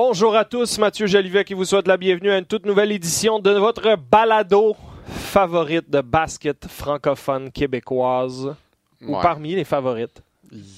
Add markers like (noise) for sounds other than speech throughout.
Bonjour à tous, Mathieu Jalivet qui vous souhaite la bienvenue à une toute nouvelle édition de votre balado favorite de basket francophone québécoise. Ou parmi les favorites.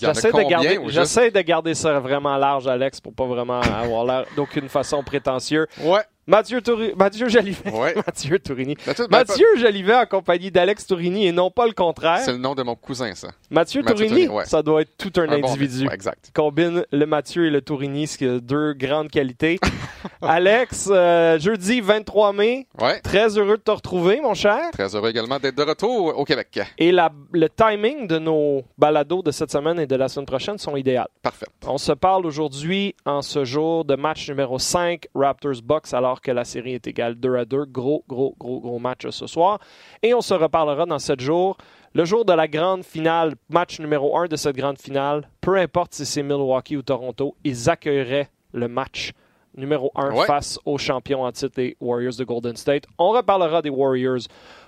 J'essaie de, garder, j'essaie de garder ça vraiment large, Alex, pour pas vraiment avoir l'air d'aucune façon prétentieux. Ouais. Mathieu, Touri- Mathieu Jalivet. Ouais. (laughs) Mathieu Tourini. Mathieu, ben, Mathieu Jalivet en compagnie d'Alex Tourini et non pas le contraire. C'est le nom de mon cousin, ça. Mathieu, Mathieu Tourini, Tourini, ouais. ça doit être tout un, Un bon individu. ouais, exact. combine le Mathieu et le Tourini, ce qui a deux grandes qualités. (laughs) Alex, euh, jeudi 23 mai, très heureux de te retrouver, mon cher. Très heureux également d'être de retour au Québec. Et la- le timing de nos balados de cette semaine et de la semaine prochaine sont idéales. Parfait. On se parle aujourd'hui en ce jour de match numéro 5 Raptors-Bucks alors que la série est égale 2 à 2. Gros, gros, gros, gros match ce soir. Et on se reparlera dans 7 jours. Le jour de la grande finale, match numéro 1 de cette grande finale, peu importe si c'est Milwaukee ou Toronto, ils accueilleraient le match numéro 1 Ouais. face aux champions en titre, les Warriors de Golden State. On reparlera des Warriors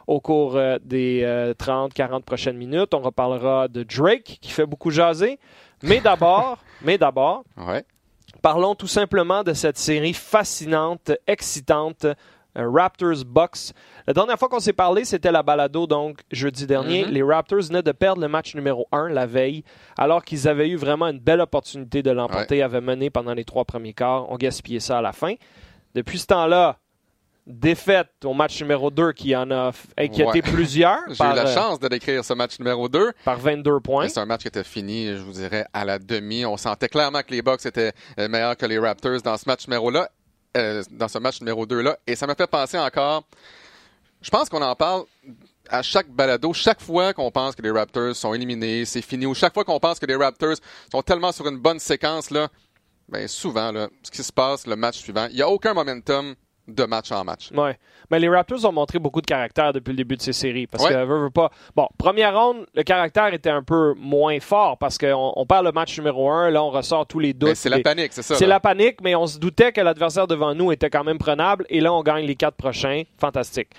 au cours euh, des 30-40 prochaines minutes. On reparlera de Drake qui fait beaucoup jaser. Mais d'abord, (laughs) mais d'abord, Ouais. Parlons tout simplement de cette série fascinante, excitante, euh, Raptors-Bucks. La dernière fois qu'on s'est parlé, c'était la balado, donc jeudi dernier. Mhm. Les Raptors venaient de perdre le match numéro 1 la veille, alors qu'ils avaient eu vraiment une belle opportunité de l'emporter, avaient mené pendant les trois premiers quarts. On gaspillait ça à la fin. Depuis ce temps-là, défaite au match numéro 2 qui en a inquiété Ouais. plusieurs (laughs) J'ai eu la euh, chance de décrire ce match numéro 2. par 22 points. C'est un match qui était fini, je vous dirais, à la demi. On sentait clairement que les Bucks étaient euh, meilleurs que les Raptors dans ce match numéro-là, euh, dans ce match numéro 2-là. Et ça m'a fait penser encore. Je pense qu'on en parle à chaque balado, chaque fois qu'on pense que les Raptors sont éliminés, c'est fini, ou chaque fois qu'on pense que les Raptors sont tellement sur une bonne séquence, là, ben souvent, là, ce qui se passe le match suivant, il n'y a aucun momentum de match en match. Ouais. Mais les Raptors ont montré beaucoup de caractère depuis le début de ces séries. Parce Ouais. que, veux pas. Bon, première ronde, le caractère était un peu moins fort parce qu'on on perd le match numéro un. Là, on ressort tous les doutes. Ben, c'est la panique, c'est ça. C'est la panique, mais on se doutait que l'adversaire devant nous était quand même prenable. Et là, on gagne les quatre prochains. Fantastique.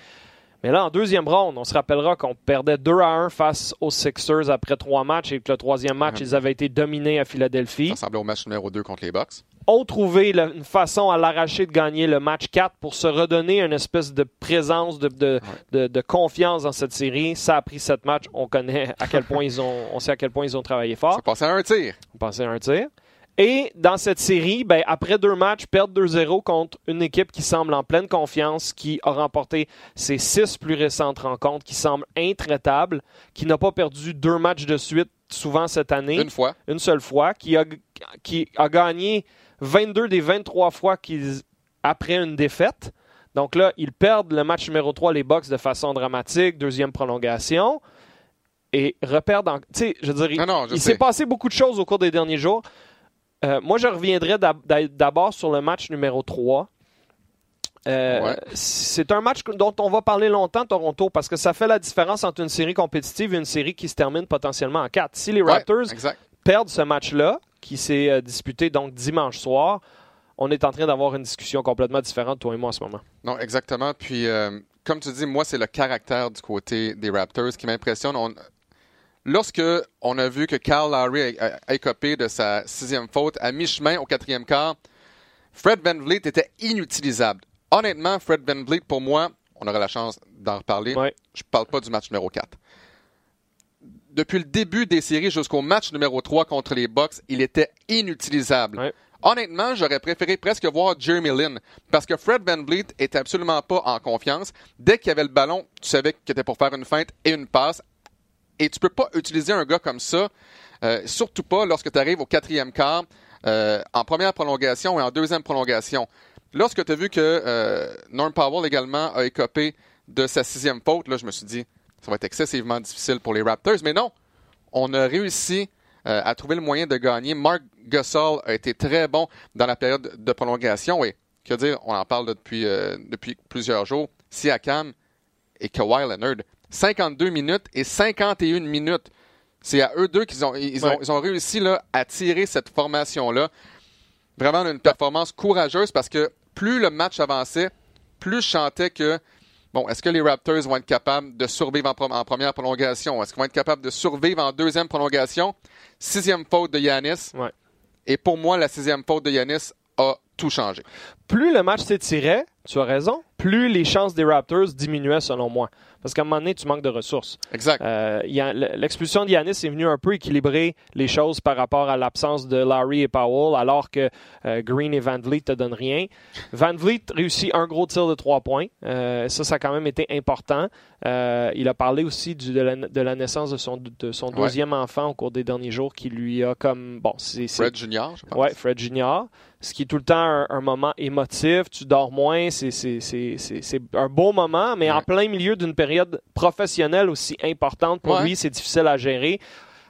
Mais là, en deuxième ronde, on se rappellera qu'on perdait 2 à 1 face aux Sixers après trois matchs et que le troisième match, ils avaient été dominés à Philadelphie Ça ressemblait au match numéro 2 contre les Bucks. Ont trouvé le- une façon à l'arracher de gagner le match 4 pour se redonner une espèce de présence, de, de, de- de confiance dans cette série. Ça a pris sept matchs. On connaît à quel point ils ont, on sait à quel point ils ont travaillé fort. C'est passé à un tir. On pensait à un tir. Et dans cette série, ben, après deux matchs, perdre 2-0 contre une équipe qui semble en pleine confiance, qui a remporté ses six plus récentes rencontres, qui semble intraitable, qui n'a pas perdu deux matchs de suite souvent cette année Une fois. une seule fois, qui a, qui a gagné 22 des 23 fois qu'ils, après une défaite. Donc là, ils perdent le match numéro 3, les Bucks, de façon dramatique, deuxième prolongation, et reperdent en... Tu sais, je veux dire, Non, non, je il s'est passé beaucoup de choses au cours des derniers jours. Euh, moi, je reviendrai d'ab- d'abord sur le match numéro 3. Euh, Ouais. C'est un match dont on va parler longtemps, Toronto, parce que ça fait la différence entre une série compétitive et une série qui se termine potentiellement en 4. Si les Raptors. Perdent ce match-là, qui s'est euh, disputé donc dimanche soir, on est en train d'avoir une discussion complètement différente, toi et moi, en ce moment. Non, exactement. Puis, euh, comme tu dis, moi, c'est le caractère du côté des Raptors qui m'impressionne. On- Lorsque on a vu que Kyle Lowry a, a- écopé de sa sixième faute à mi-chemin au quatrième quart, Fred VanVleet était inutilisable. Honnêtement, Fred VanVleet, pour moi, on aura la chance d'en reparler. Ouais. Je parle pas du match numéro 4. Depuis le début des séries jusqu'au match numéro 3 contre les Bucks, il était inutilisable. Ouais. Honnêtement, j'aurais préféré presque voir Jeremy Lin parce que Fred VanVleet était absolument pas en confiance. Dès qu'il y avait le ballon, tu savais qu'il était pour faire une feinte et une passe. Et tu peux pas utiliser un gars comme ça, euh, surtout pas lorsque tu arrives au quatrième quart, euh, en première prolongation et en deuxième prolongation. Lorsque tu as vu que euh, Norm Powell également a écopé de sa sixième faute, là, je me suis dit, ça va être excessivement difficile pour les Raptors. Mais non, on a réussi euh, à trouver le moyen de gagner. Mark Gasol a été très bon dans la période de prolongation. Et que dire, on en parle depuis, euh, depuis plusieurs jours. Siakam et Kawhi Leonard, 52 minutes et 51 minutes. C'est à eux deux qu'ils ont, ils ont, Ouais. ils ont réussi là, à tirer cette formation-là. Vraiment une performance courageuse parce que plus le match avançait, plus je chantais que Bon, est-ce que les Raptors vont être capables de survivre en, première prolongation? Est-ce qu'ils vont être capables de survivre en deuxième prolongation? Sixième faute de Yanis. Ouais. Et pour moi, la sixième faute de Yanis a tout changé. Plus le match s'étirait, tu as raison, plus les chances des Raptors diminuaient selon moi. Parce qu'à un moment donné, tu manques de ressources. Exact. Euh, L'expulsion d'Yanis est venue un peu équilibrer les choses par rapport à l'absence de Larry et Powell, alors que euh, Green et Van Vliet te donnent rien. Van Vliet réussit un gros tir de trois points. Euh, ça, ça a quand même été important. Euh, il a parlé aussi du- de, la, de la naissance de son, de son Ouais. deuxième enfant au cours des derniers jours qui lui a comme... Bon, c'est... Fred Junior, je pense. Ouais, Fred Junior. Ce qui est tout le temps un, un moment émotif. Tu dors moins. C'est, un beau moment, mais en plein milieu d'une période professionnelle aussi importante pour Ouais. lui, c'est difficile à gérer.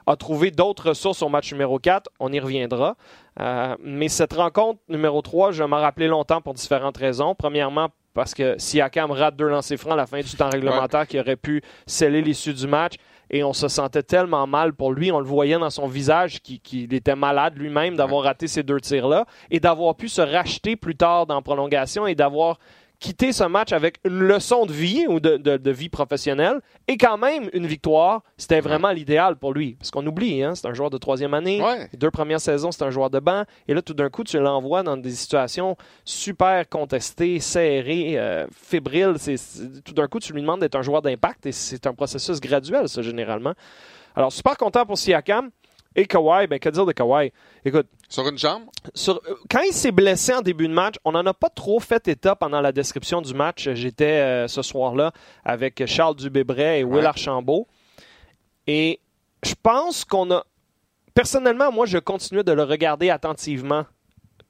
A trouvé d'autres ressources au match numéro 4. On y reviendra. Euh, mais cette rencontre numéro 3, je m'en rappelais longtemps pour différentes raisons. Premièrement, parce que Siakam rate deux lancers francs à la fin du temps réglementaire qui aurait pu sceller l'issue du match et on se sentait tellement mal pour lui. On le voyait dans son visage qu'il qu'il était malade lui-même d'avoir raté ces deux tirs-là et d'avoir pu se racheter plus tard dans la prolongation et d'avoir quitté ce match avec une leçon de vie ou de, de- de vie professionnelle et quand même une victoire. C'était vraiment l'idéal pour lui. Parce qu'on oublie, hein, c'est un joueur de troisième année. Ouais. Deux premières saisons, c'est un joueur de banc. Et là, tout d'un coup, tu l'envoies dans des situations super contestées, serrées, euh, fébriles. Tout d'un coup, tu lui demandes d'être un joueur d'impact et c'est un processus graduel, ça, généralement. Alors, super content pour Siakam. Et Kawhi, ben, que dire de Kawhi? Écoute, Sur une jambe, sur- euh, quand il s'est blessé en début de match, on n'en a pas trop fait état pendant la description du match. J'étais euh, ce soir-là avec Charles Dubébret et Will Ouais. Archambault. Et je pense qu'on a. Personnellement, moi, je continuais de le regarder attentivement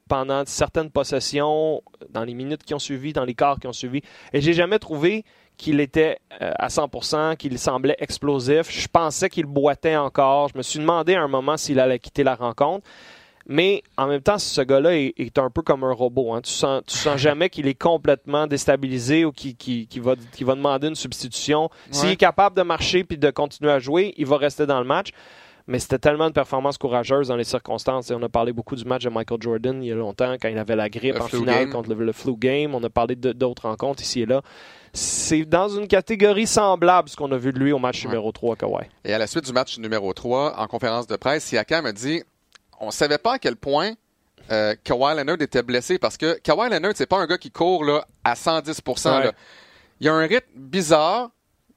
pendant certaines possessions, dans les minutes qui ont suivi, dans les quarts qui ont suivi. Et j'ai jamais trouvé qu'il était euh, à 100%, qu'il semblait explosif. Je pensais qu'il boitait encore. Je me suis demandé à un moment s'il allait quitter la rencontre. Mais en même temps, ce gars-là est, est un peu comme un robot. hein. Tu sens, tu sens (laughs) jamais qu'il est complètement déstabilisé ou qu'il va, demander une substitution. S'il Ouais. est capable de marcher puis de continuer à jouer, il va rester dans le match. Mais c'était tellement une performance courageuse dans les circonstances. Et on a parlé beaucoup du match de Michael Jordan il y a longtemps, quand il avait la grippe Le en finale game. contre le, le flu game. On a parlé de- d'autres rencontres ici et là. C'est dans une catégorie semblable ce qu'on a vu de lui au match Ouais. numéro 3 à Kawhi. Et à la suite du match numéro 3, en conférence de presse, Siakam a dit on savait pas à quel point euh, Kawhi Leonard était blessé parce que Kawhi Leonard, c'est pas un gars qui court là, à 110 Ouais. là. Il y a un rythme bizarre.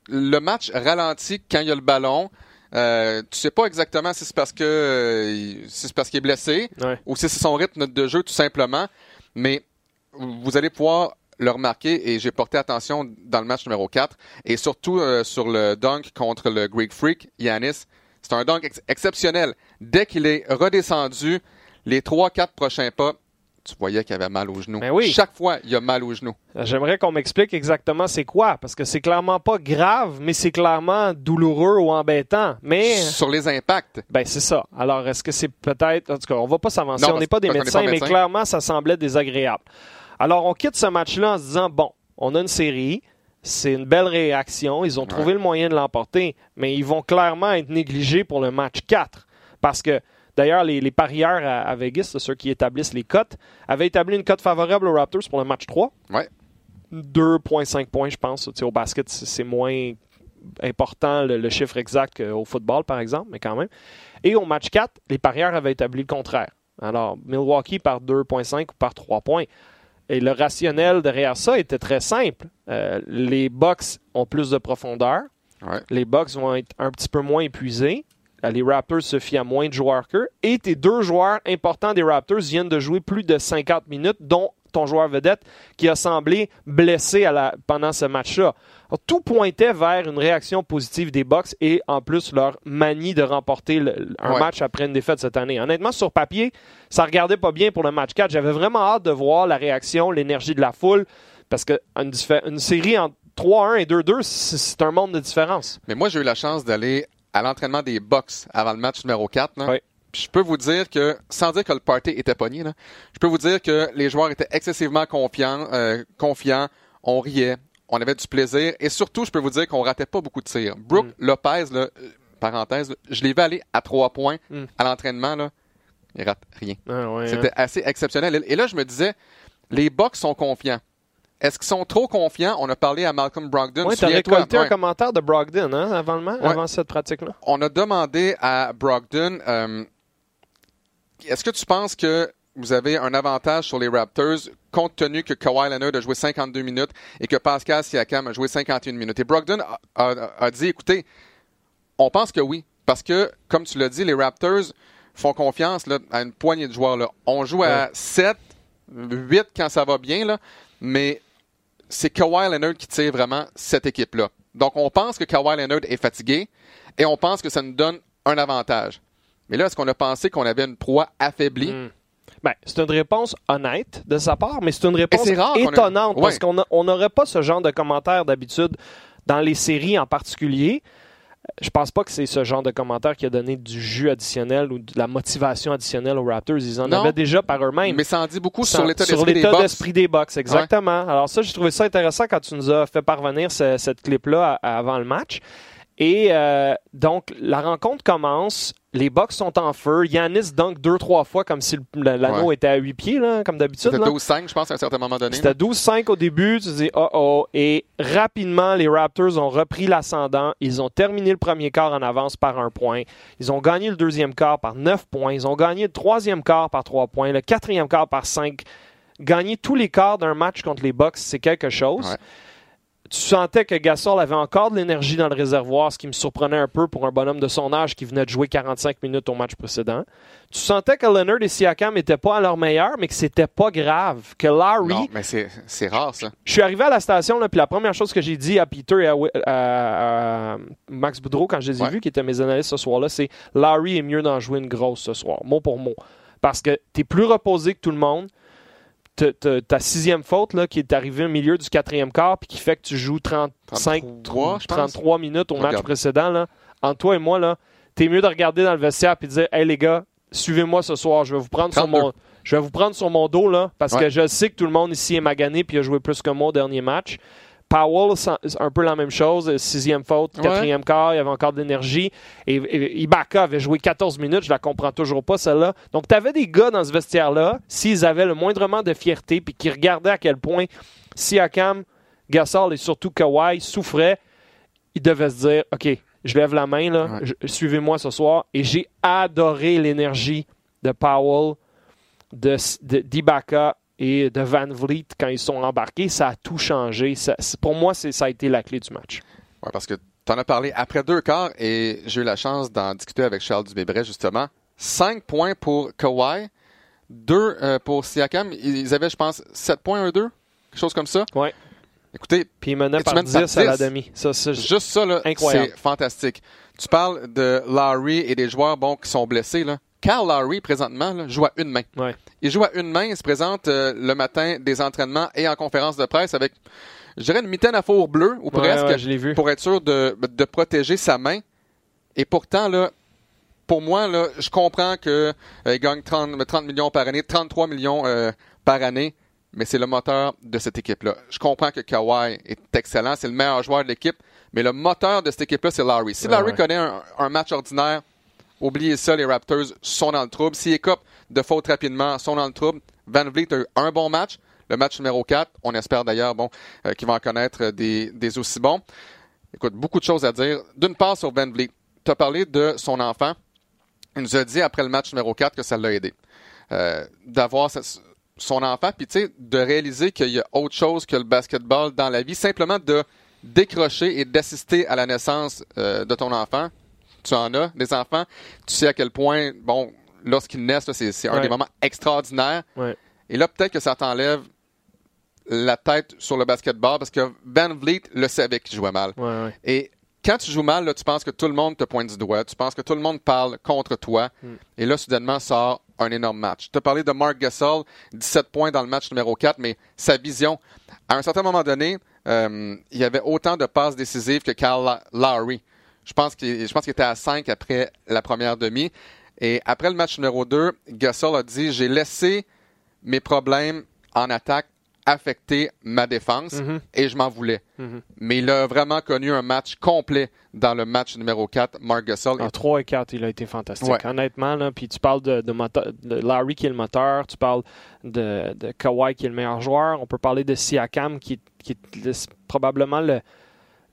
Le match ralentit quand il y a le ballon. Euh, tu sais pas exactement si c'est parce que euh, si c'est parce qu'il est blessé Ouais. ou si c'est son rythme de jeu tout simplement. Mais vous allez pouvoir le remarquer et j'ai porté attention dans le match numéro 4 et surtout euh, sur le dunk contre le Greek Freak, Yanis. C'est un dunk ex- exceptionnel. Dès qu'il est redescendu, les 3-4 prochains pas, tu voyais qu'il avait mal au genou. Ben oui. Chaque fois, il a mal au genou. J'aimerais qu'on m'explique exactement c'est quoi, parce que c'est clairement pas grave, mais c'est clairement douloureux ou embêtant. Mais Sur les impacts. ben c'est ça. Alors est-ce que c'est peut-être, en tout cas, on va pas s'avancer, Non, on n'est pas des médecins, pas mais clairement ça semblait désagréable. Alors on quitte ce match-là en se disant bon, on a une série. C'est une belle réaction. Ils ont trouvé le moyen de l'emporter, mais ils vont clairement être négligés pour le match 4. Parce que, d'ailleurs, les, les parieurs à, à Vegas, ceux qui établissent les cotes, avaient établi une cote favorable aux Raptors pour le match 3. Ouais. 2,5 points, je pense. Au basket, c'est c'est moins important le, le chiffre exact qu'au football, par exemple, mais quand même. Et au match 4, les parieurs avaient établi le contraire. Alors, Milwaukee par 2,5 ou par 3 points. Et le rationnel derrière ça était très simple. Euh, les Bucks ont plus de profondeur. Ouais. Les Bucks vont être un petit peu moins épuisés. Euh, Les Raptors se fient à moins de joueurs qu'eux. Et tes deux joueurs importants des Raptors viennent de jouer plus de 50 minutes, dont ton joueur vedette qui a semblé blessé à la- pendant ce match-là. Tout pointait vers une réaction positive des Bucks et en plus leur manie de remporter le- un Ouais. match après une défaite cette année. Honnêtement, sur papier, ça regardait pas bien pour le match 4. J'avais vraiment hâte de voir la réaction, l'énergie de la foule parce que une, série en 3-1 et 2-2, c'est c'est un monde de différence. Mais moi, j'ai eu la chance d'aller à l'entraînement des Bucks avant le match numéro 4. là. Oui. Puis Je peux vous dire que, sans dire que le party était pogné, là, je peux vous dire que les joueurs étaient excessivement confiants, euh, confiants, on riait, on avait du plaisir, et surtout, je peux vous dire qu'on ratait pas beaucoup de tirs. Brooke Lopez, là, euh, parenthèse, je l'ai vu aller à trois points Mm. à l'entraînement, là, il rate rien. Ah ouais, C'était assez exceptionnel. Et là, je me disais, les Bucks sont confiants. Est-ce qu'ils sont trop confiants? On a parlé à Malcolm Brogdon. Ouais, t'as Souviens-toi, récolté un ouais. commentaire de Brogdon hein, avant, le match, Ouais. avant cette pratique-là? on a demandé à Brogdon, euh, est-ce que tu penses que vous avez un avantage sur les Raptors compte tenu que Kawhi Leonard a joué 52 minutes et que Pascal Siakam a joué 51 minutes? Et Brogdon a, a- a dit, écoutez, on pense que oui. Parce que, comme tu l'as dit, les Raptors font confiance là, à une poignée de joueurs. Là. On joue à Ouais. 7, 8 quand ça va bien, là, mais c'est Kawhi Leonard qui tire vraiment cette équipe-là. Donc, on pense que Kawhi Leonard est fatigué et on pense que ça nous donne un avantage. Mais là, est-ce qu'on a pensé qu'on avait une proie affaiblie? Mm. Ben, c'est une réponse honnête de sa part, mais c'est une réponse a- étonnante parce qu'on n'aurait pas ce genre de commentaires d'habitude dans les séries en particulier. Je pense pas que c'est ce genre de commentaire qui a donné du jus additionnel ou de la motivation additionnelle aux Raptors. Ils en Non. avaient déjà par eux-mêmes. Mais ça en dit beaucoup sur l'état d'esprit des l'état Bucks. d'esprit des Bucks, exactement. Alors ça, j'ai trouvé ça intéressant quand tu nous as fait parvenir ce- cette clip-là avant le match. Et euh, donc, la rencontre commence. Les Bucks sont en feu. Yanis dunk deux, trois fois comme si l'anneau Ouais. était à huit pieds, là, comme d'habitude. C'était là. 12-5, je pense, à un certain moment donné. C'était 12-5 au début. Tu dis, oh oh. Et rapidement, les Raptors ont repris l'ascendant. Ils ont terminé le premier quart en avance par un point. Ils ont gagné le deuxième quart par 9 points. Ils ont gagné le troisième quart par 3 points. Le quatrième quart par 5. Gagner tous les quarts d'un match contre les Bucks, c'est quelque chose. Ouais. Tu sentais que Gasol avait encore de l'énergie dans le réservoir, ce qui me surprenait un peu pour un bonhomme de son âge qui venait de jouer 45 minutes au match précédent. Tu sentais que Leonard et Siakam n'étaient pas à leur meilleur, mais que c'était pas grave. Que Larry, Non, mais c'est rare, ça. je suis arrivé à la station, là, puis la première chose que j'ai dit à Peter et à, Wi- à- à Max Boudreau quand je les ai Ouais. vus, qui étaient mes analystes ce soir-là, c'est Larry est mieux d'en jouer une grosse ce soir, mot pour mot. Parce que tu es plus reposé que tout le monde. Ta sixième faute là, qui est arrivée au milieu du quatrième quart puis qui fait que tu joues 35, 33, je pense. 33 minutes au match Regarde. précédent. Là. Entre toi et moi, là, t'es mieux de regarder dans le vestiaire et de dire Hey les gars, suivez-moi ce soir, je vais vous prendre sur 32. mon. Je vais vous prendre sur mon dos là, parce Ouais. que je sais que tout le monde ici est magané puis a joué plus que moi au dernier match. Powell, c'est un peu la même chose. Sixième faute, Ouais. quatrième quart, il y avait encore de l'énergie. Et, et- Ibaka avait joué 14 minutes, je la comprends toujours pas, celle-là. Donc, tu avais des gars dans ce vestiaire-là, s'ils avaient le moindrement de fierté, puis qui regardaient à quel point Siakam, Gasol et surtout Kawhi souffraient, ils devaient se dire OK, je lève la main, là, Ouais. suivez-moi ce soir. Et j'ai adoré l'énergie de Powell, de, de- d'Ibaka et de Van Vliet quand ils sont embarqués. Ça a tout changé. Ça- pour moi, ça a été la clé du match. Ouais, parce que tu en as parlé après deux quarts et j'ai eu la chance d'en discuter avec Charles Dubébret, justement. Cinq points pour Kawhi, deux euh, pour Siakam. Ils avaient, je pense, sept points, un, deux, quelque chose comme ça. Ouais. Écoutez, Puis il menait Et tu par mènes 10 par à la 10. demi. Ça, juste ça, là, Incroyable. c'est fantastique. Tu parles de Larry et des joueurs bon, qui sont blessés. Là. Carl Larry, présentement, là, joue à une main. Ouais. Il joue à une main, il se présente euh, le matin des entraînements et en conférence de presse avec, je dirais, une mitaine à four bleu, ou presque, ouais, je l'ai vu. pour être sûr de, de protéger sa main. Et pourtant, là, pour moi, là, je comprends que euh, gagne 30, 30 millions par année, 33 millions euh, par année, mais c'est le moteur de cette équipe-là. Je comprends que Kawhi est excellent, c'est le meilleur joueur de l'équipe, mais le moteur de cette équipe-là, c'est Larry. Si Larry connaît un, un match ordinaire, oubliez ça, les Raptors sont dans le trouble. S'ils écopent de fautes rapidement, sont dans le trouble. Van Vliet a eu un bon match. Le match numéro 4, on espère d'ailleurs bon, euh, qu'il va en connaître euh, des, aussi bons. Écoute, beaucoup de choses à dire. D'une part sur Van Vliet, tu as parlé de son enfant. Il nous a dit après le match numéro 4 que ça l'a aidé. Euh, D'avoir son enfant, puis tu sais, de réaliser qu'il y a autre chose que le basketball dans la vie, simplement de décrocher et d'assister à la naissance de ton enfant. Tu en as des enfants, tu sais à quel point, bon, lorsqu'ils naissent, c'est un Ouais. des moments extraordinaires. Ouais. Et là, peut-être que ça t'enlève la tête sur le basketball parce que Van Vliet le savait qu'il jouait mal. Ouais. Et quand tu joues mal, là, tu penses que tout le monde te pointe du doigt, tu penses que tout le monde parle contre toi. Et là, soudainement, sort un énorme match. Tu as parlé de Mark Gasol, 17 points dans le match numéro 4, mais sa vision, à un certain moment donné, euh, il y avait autant de passes décisives que Kyle La- Lowry. Je pense qu'il était à 5 après la première demi. Et après le match numéro 2, Gasol a dit J'ai laissé mes problèmes en attaque affecter ma défense Mhm. et je m'en voulais. Mhm. Mais il a vraiment connu un match complet dans le match numéro 4, Mark Gasol. En 3 et 4, il a été fantastique. Ouais. Honnêtement, là, puis tu parles de, de moteur- de Larry qui est le moteur, tu parles de, de Kawhi qui est le meilleur joueur, on peut parler de Siakam qui, est- qui est le- probablement le-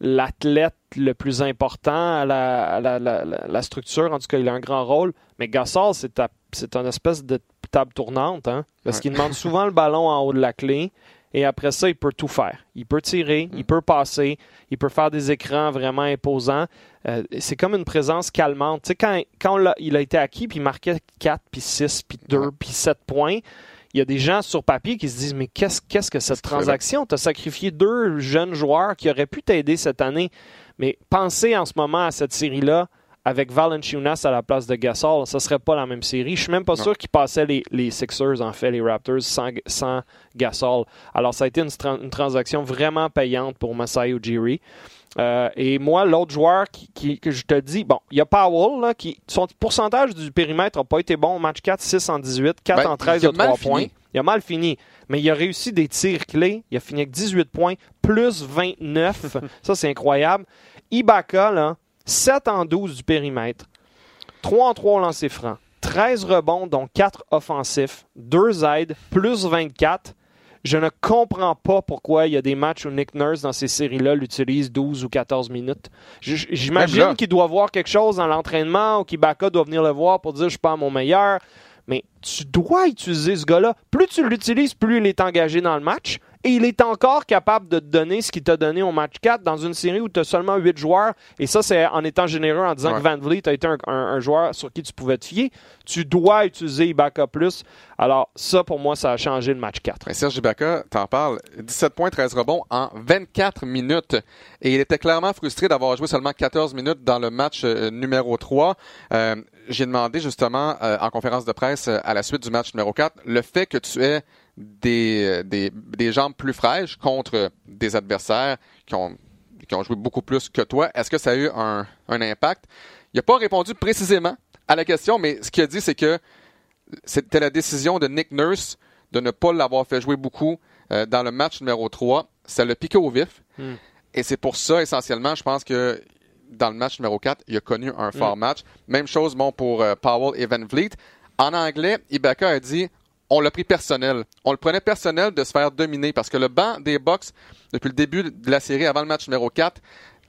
l'athlète le plus important à la, à la- la- la- structure. En tout cas, il a un grand rôle. Mais Gasol, c'est c'est un espèce de table tournante, hein, parce Ouais. qu'il demande souvent le ballon en haut de la clé. Et après ça, il peut tout faire. Il peut tirer, Mm. il peut passer, il peut faire des écrans vraiment imposants. Euh, c'est comme une présence calmante. Tu sais, quand, quand il a été acquis, puis il marquait 4, puis 6, puis 2, Ouais. puis 7 points, il y a des gens sur papier qui se disent Mais qu'est-ce qu'est-ce que cette transaction? Tu as sacrifié deux jeunes joueurs qui auraient pu t'aider cette année. Mais pensez en ce moment à cette série-là avec Valanciunas à la place de Gasol, ça serait pas la même série. Je suis même pas Non. sûr qu'ils passaient les, les Sixers, en fait, les Raptors, sans, sans Gasol. Alors, ça a été une, une transaction vraiment payante pour Masai Ujiri. Euh, et moi, l'autre joueur qui, qui- que je te dis, bon, il y a Powell, là, qui, son pourcentage du périmètre n'a pas été bon. Match 4, 6 en 18, 4 Ben, en 13 il a de mal 3 fini. points. Il a mal fini. Mais il a réussi des tirs clés. Il a fini avec 18 points, plus 29. (laughs) ça, c'est incroyable. Ibaka, là, 7 en 12 du périmètre, 3 en 3 au lancer franc, 13 rebonds, dont 4 offensifs, 2 aides, plus 24. Je ne comprends pas pourquoi il y a des matchs où Nick Nurse, dans ces séries-là, l'utilise 12 ou 14 minutes. J'imagine qu'il doit voir quelque chose dans l'entraînement ou qu'Ibaka doit venir le voir pour dire je suis pas à mon meilleur. Mais tu dois utiliser ce gars-là. Plus tu l'utilises, plus il est engagé dans le match. Et il est encore capable de te donner ce qu'il t'a donné au match 4 dans une série où tu as seulement 8 joueurs. Et ça, c'est en étant généreux, en disant Ouais. que Van Vliet a été un, un- un joueur sur qui tu pouvais te fier. Tu dois utiliser Ibaka plus. Alors, ça, pour moi, ça a changé le match 4. Mais Serge Ibaka, t'en parles, 17 points, 13 rebonds en 24 minutes. Et il était clairement frustré d'avoir joué seulement 14 minutes dans le match euh, numéro 3. Euh, J'ai demandé justement euh, en conférence de presse euh, à la suite du match numéro 4 le fait que tu aies des, euh, des, des jambes plus fraîches contre des adversaires qui ont, qui ont joué beaucoup plus que toi. Est-ce que ça a eu un, un impact? Il n'a pas répondu précisément à la question, mais ce qu'il a dit, c'est que c'était la décision de Nick Nurse de ne pas l'avoir fait jouer beaucoup euh, dans le match numéro 3. Ça l'a piqué au vif. Hmm. Et c'est pour ça, essentiellement, je pense que dans le match numéro 4, il a connu un fort match. Même chose bon, pour euh, Powell et Van Vliet. En anglais, Ibaka a dit on l'a pris personnel. On le prenait personnel de se faire dominer parce que le banc des Bucks, depuis le début de la série avant le match numéro 4,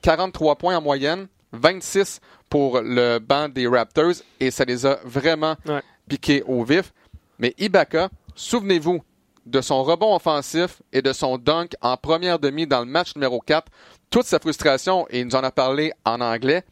43 points en moyenne, 26 pour le banc des Raptors et ça les a vraiment Ouais. piqués au vif. Mais Ibaka, souvenez-vous de son rebond offensif et de son dunk en première demi dans le match numéro 4. Toute sa frustration, et il nous en a parlé en anglais,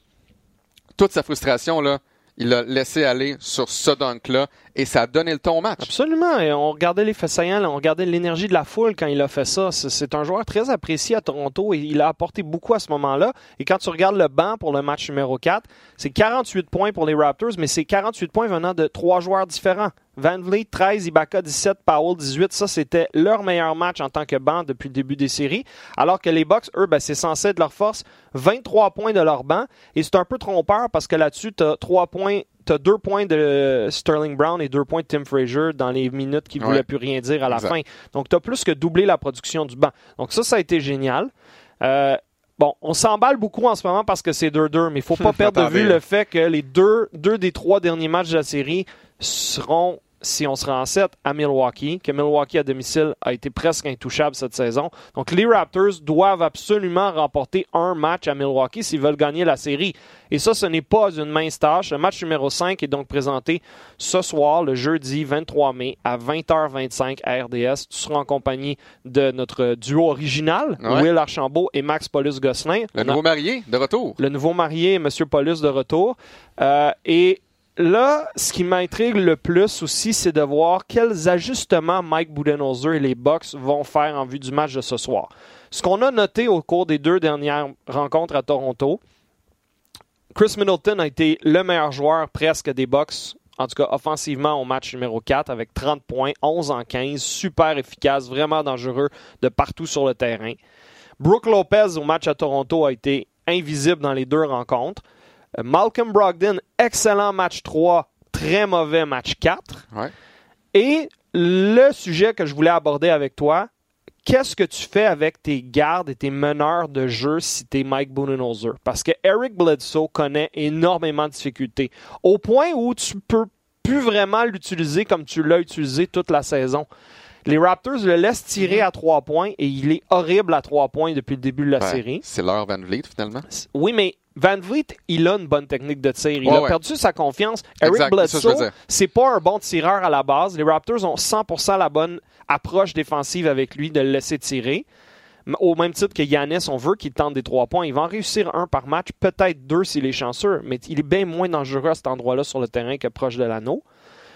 toute sa frustration, là, il l'a laissé aller sur ce dunk-là et ça a donné le ton au match. Absolument. Et on regardait les saillants, on regardait l'énergie de la foule quand il a fait ça. C'est un joueur très apprécié à Toronto et il a apporté beaucoup à ce moment-là. Et quand tu regardes le banc pour le match numéro 4, c'est 48 points pour les Raptors, mais c'est 48 points venant de trois joueurs différents. Van Vliet 13, Ibaka 17, Powell 18. Ça, c'était leur meilleur match en tant que banc depuis le début des séries. Alors que les Bucks, eux, ben, c'est censé être leur force. 23 points de leur banc. Et c'est un peu trompeur parce que là-dessus, tu as 3 points. Tu deux points de Sterling Brown et deux points de Tim Frazier dans les minutes qui ne Ouais. voulaient plus rien dire à la Exact. fin. Donc, tu as plus que doublé la production du banc. Donc, ça, ça a été génial. Euh, bon, on s'emballe beaucoup en ce moment parce que c'est 2-2, mais il faut pas (laughs) perdre de vue le fait que les deux, deux des trois derniers matchs de la série seront, si on se rend en 7, à Milwaukee, que Milwaukee à domicile a été presque intouchable cette saison. Donc les Raptors doivent absolument remporter un match à Milwaukee s'ils veulent gagner la série. Et ça, ce n'est pas une mince tâche. Le match numéro 5 est donc présenté ce soir, le jeudi 23 mai, à 20h25 à RDS. Tu seras en compagnie de notre duo original, Ouais. Will Archambault et Max Paulus-Gosselin. Le On a- nouveau marié, de retour. le nouveau marié, M. Paulus, de retour. Euh, et là, ce qui m'intrigue le plus aussi, c'est de voir quels ajustements Mike Budenholzer et les Bucks vont faire en vue du match de ce soir. Ce qu'on a noté au cours des deux dernières rencontres à Toronto, Chris Middleton a été le meilleur joueur presque des Bucks, en tout cas offensivement au match numéro 4 avec 30 points, 11 en 15, super efficace, vraiment dangereux de partout sur le terrain. Brooke Lopez au match à Toronto a été invisible dans les deux rencontres. Malcolm Brogdon, excellent match 3, très mauvais match 4. Ouais. Et le sujet que je voulais aborder avec toi, qu'est-ce que tu fais avec tes gardes et tes meneurs de jeu si tu es Mike Budenholzer? Parce que Eric Bledsoe connaît énormément de difficultés, au point où tu peux plus vraiment l'utiliser comme tu l'as utilisé toute la saison. Les Raptors le laissent tirer à trois points et il est horrible à trois points depuis le début de la série. C'est leur Van Vliet, finalement. Oui, mais Van Vliet, il a une bonne technique de tir. Il Ouais, a ouais. perdu sa confiance. Eric Exact, Bledsoe, c'est pas un bon tireur à la base. Les Raptors ont 100% la bonne approche défensive avec lui de le laisser tirer. Au même titre que Yanis, on veut qu'il tente des trois points. Il va en réussir un par match, peut-être deux s'il est chanceux, mais il est bien moins dangereux à cet endroit-là sur le terrain que proche de l'anneau.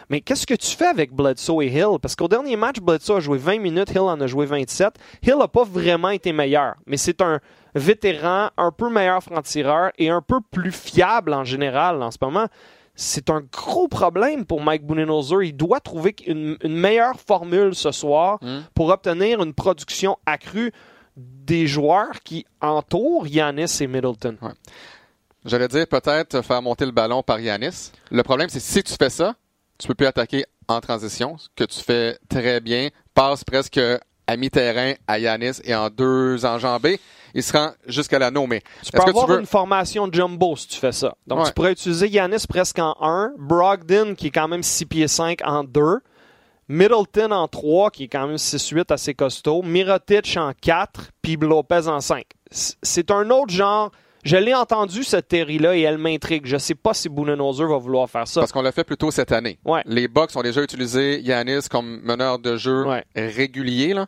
Mais qu'est-ce que tu fais avec Bledsoe et Hill? Parce qu'au dernier match, Bledsoe a joué 20 minutes, Hill en a joué 27. Hill n'a pas vraiment été meilleur, mais c'est un vétéran, un peu meilleur franc-tireur et un peu plus fiable en général en ce moment. C'est un gros problème pour Mike Budenholzer. Il doit trouver une, une meilleure formule ce soir Mm. pour obtenir une production accrue des joueurs qui entourent Yanis et Middleton. J'allais dire peut-être faire monter le ballon par Yanis. Le problème, c'est si tu fais ça, tu peux plus attaquer en transition, ce que tu fais très bien. Passe presque à mi-terrain à Yanis et en deux enjambées, il se rend jusqu'à l'anneau. Mais Tu peux que avoir tu veux une formation jumbo si tu fais ça. Donc, Ouais. tu pourrais utiliser Yanis presque en 1, Brogdon, qui est quand même 6 pieds 5, en 2, Middleton en 3, qui est quand même 6-8, assez costaud, Mirotic en 4, puis Lopez en 5. C- C'est un autre genre. Je l'ai entendu, cette théorie-là, et elle m'intrigue. Je sais pas si Budenholzer va vouloir faire ça. Parce qu'on l'a fait plus tôt cette année. Ouais. Les Bucks ont déjà utilisé Yanis comme meneur de jeu Ouais. régulier. Là.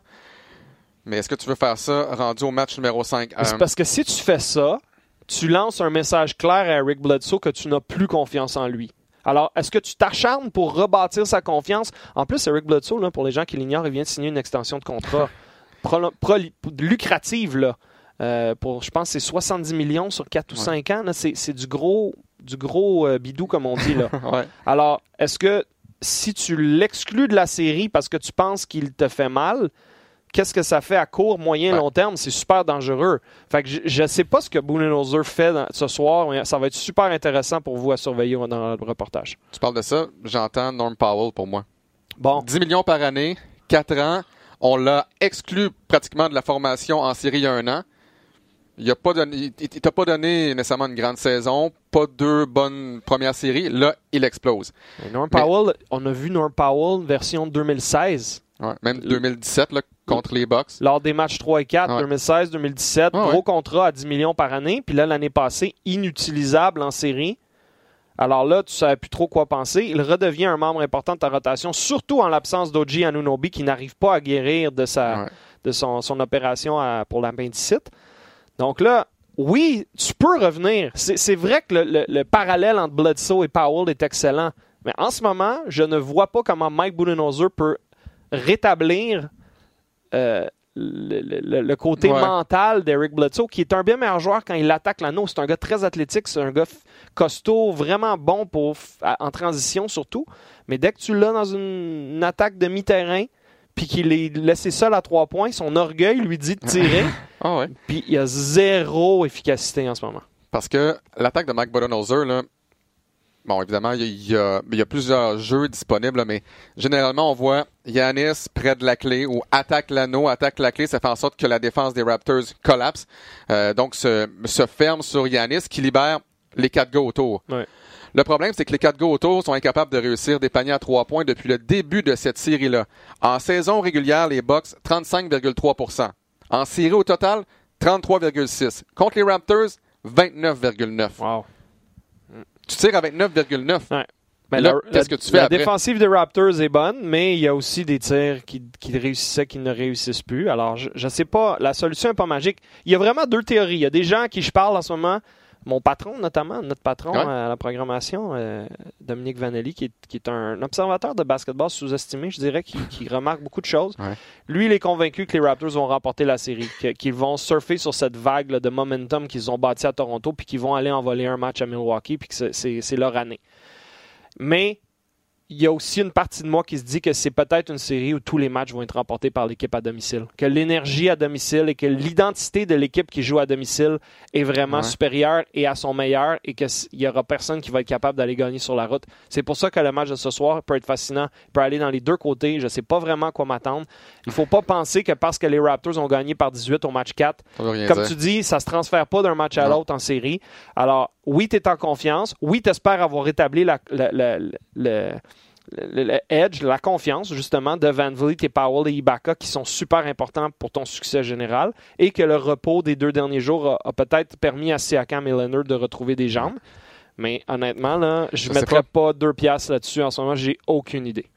Mais est-ce que tu veux faire ça rendu au match numéro 5? C'est parce que si tu fais ça, tu lances un message clair à Eric Bledsoe que tu n'as plus confiance en lui. Alors, est-ce que tu t'acharnes pour rebâtir sa confiance? En plus, Eric Bledsoe, là, pour les gens qui l'ignorent, il vient de signer une extension de contrat (laughs) pro- pro- lucrative, là. Euh, pour, je pense, que c'est 70 millions sur 4 ou Ouais. 5 ans. C'est c'est du gros, du gros euh, bidou, comme on dit. Là. (laughs) ouais. Alors, est-ce que si tu l'exclus de la série parce que tu penses qu'il te fait mal, qu'est-ce que ça fait à court, moyen, Ouais. long terme? C'est super dangereux. Fait que je ne sais pas ce que Budenholzer fait dans- ce soir, mais ça va être super intéressant pour vous à surveiller dans le reportage. Tu parles de ça, j'entends Norm Powell pour moi. Bon, 10 millions par année, 4 ans. On l'a exclu pratiquement de la formation en série il y a un an. Il a pas donné, il, t'a pas donné nécessairement une grande saison, pas deux bonnes premières séries. Là, il explose. Norm Mais- Powell, on a vu Norm Powell version 2016 Ouais, même 2017 là, contre les Bucks. lors des matchs 3 et 4, Ouais. 2016, 2017, Ouais, gros contrat à 10 millions par année. Puis là, l'année passée, inutilisable en série. Alors là, tu ne savais plus trop quoi penser. Il redevient un membre important de ta rotation, surtout en l'absence d'Oji Anunobi qui n'arrive pas à guérir de, sa, de son, son opération à- pour l'appendicite. Donc là, oui, tu peux revenir. C'est vrai que le, le- le parallèle entre Bledsoe et Powell est excellent. Mais en ce moment, je ne vois pas comment Mike Budenholzer peut rétablir euh, le, côté Ouais. mental d'Eric Bledsoe, qui est un bien meilleur joueur quand il attaque l'anneau. C'est un gars très athlétique, c'est un gars costaud, vraiment bon pour en transition surtout. Mais dès que tu l'as dans une, une attaque de mi-terrain, puis qu'il est laissé seul à trois points, son orgueil lui dit de tirer, (laughs) Ah ouais. puis il y a zéro efficacité en ce moment. Parce que l'attaque de Mike Budenholzer, là, bon, évidemment, il y, a- il y plusieurs jeux disponibles, mais généralement, on voit Yanis près de la clé ou attaque l'anneau, attaque la clé, ça fait en sorte que la défense des Raptors collapse. Euh, donc, se, se ferme sur Yanis qui libère les quatre gars autour. Ouais. Le problème, c'est que les quatre gars autour sont incapables de réussir des paniers à trois points depuis le début de cette série-là. En saison régulière, les Bucks, 35,3% En série au total, 33,6% Contre les Raptors, 29,9% Wow. Tu tires avec 9,9 Mais Là, la- qu'est-ce que tu fais La après? défensive des Raptors est bonne, mais il y a aussi des tirs qui, qui réussissaient, qui ne réussissent plus. Alors, je ne sais pas, la solution n'est pas magique. Il y a vraiment deux théories. Il y a des gens qui je parle en ce moment, mon patron notamment, notre patron Ouais. à la programmation, euh, Dominique Vanelli, qui est, qui est un observateur de basketball sous-estimé, je dirais, qui, qui (laughs) remarque beaucoup de choses. Ouais. Lui, il est convaincu que les Raptors vont remporter la série, qu'ils vont surfer sur cette vague là, de momentum qu'ils ont bâti à Toronto, puis qu'ils vont aller envoler un match à Milwaukee, puis que c'est leur année. Mais il y a aussi une partie de moi qui se dit que c'est peut-être une série où tous les matchs vont être remportés par l'équipe à domicile. Que l'énergie à domicile et que l'identité de l'équipe qui joue à domicile est vraiment Ouais. supérieure et à son meilleur et qu'il n'y aura personne qui va être capable d'aller gagner sur la route. C'est pour ça que le match de ce soir peut être fascinant, peut aller dans les deux côtés. Je ne sais pas vraiment à quoi m'attendre. Il ne faut pas penser que parce que les Raptors ont gagné par 18 au match 4, Ça veut rien comme dire. tu dis, ça se transfère pas d'un match à l'autre en série. Alors, oui, tu es en confiance. Oui, tu espères avoir rétabli la, la- la- la- le, edge, la confiance justement de Van Vliet et Powell et Ibaka qui sont super importants pour ton succès général et que le repos des deux derniers jours a, a peut-être permis à Siakam et Leonard de retrouver des jambes. Mais honnêtement, là, je ne mettrais pas. deux piastres là-dessus en ce moment. J'ai aucune idée.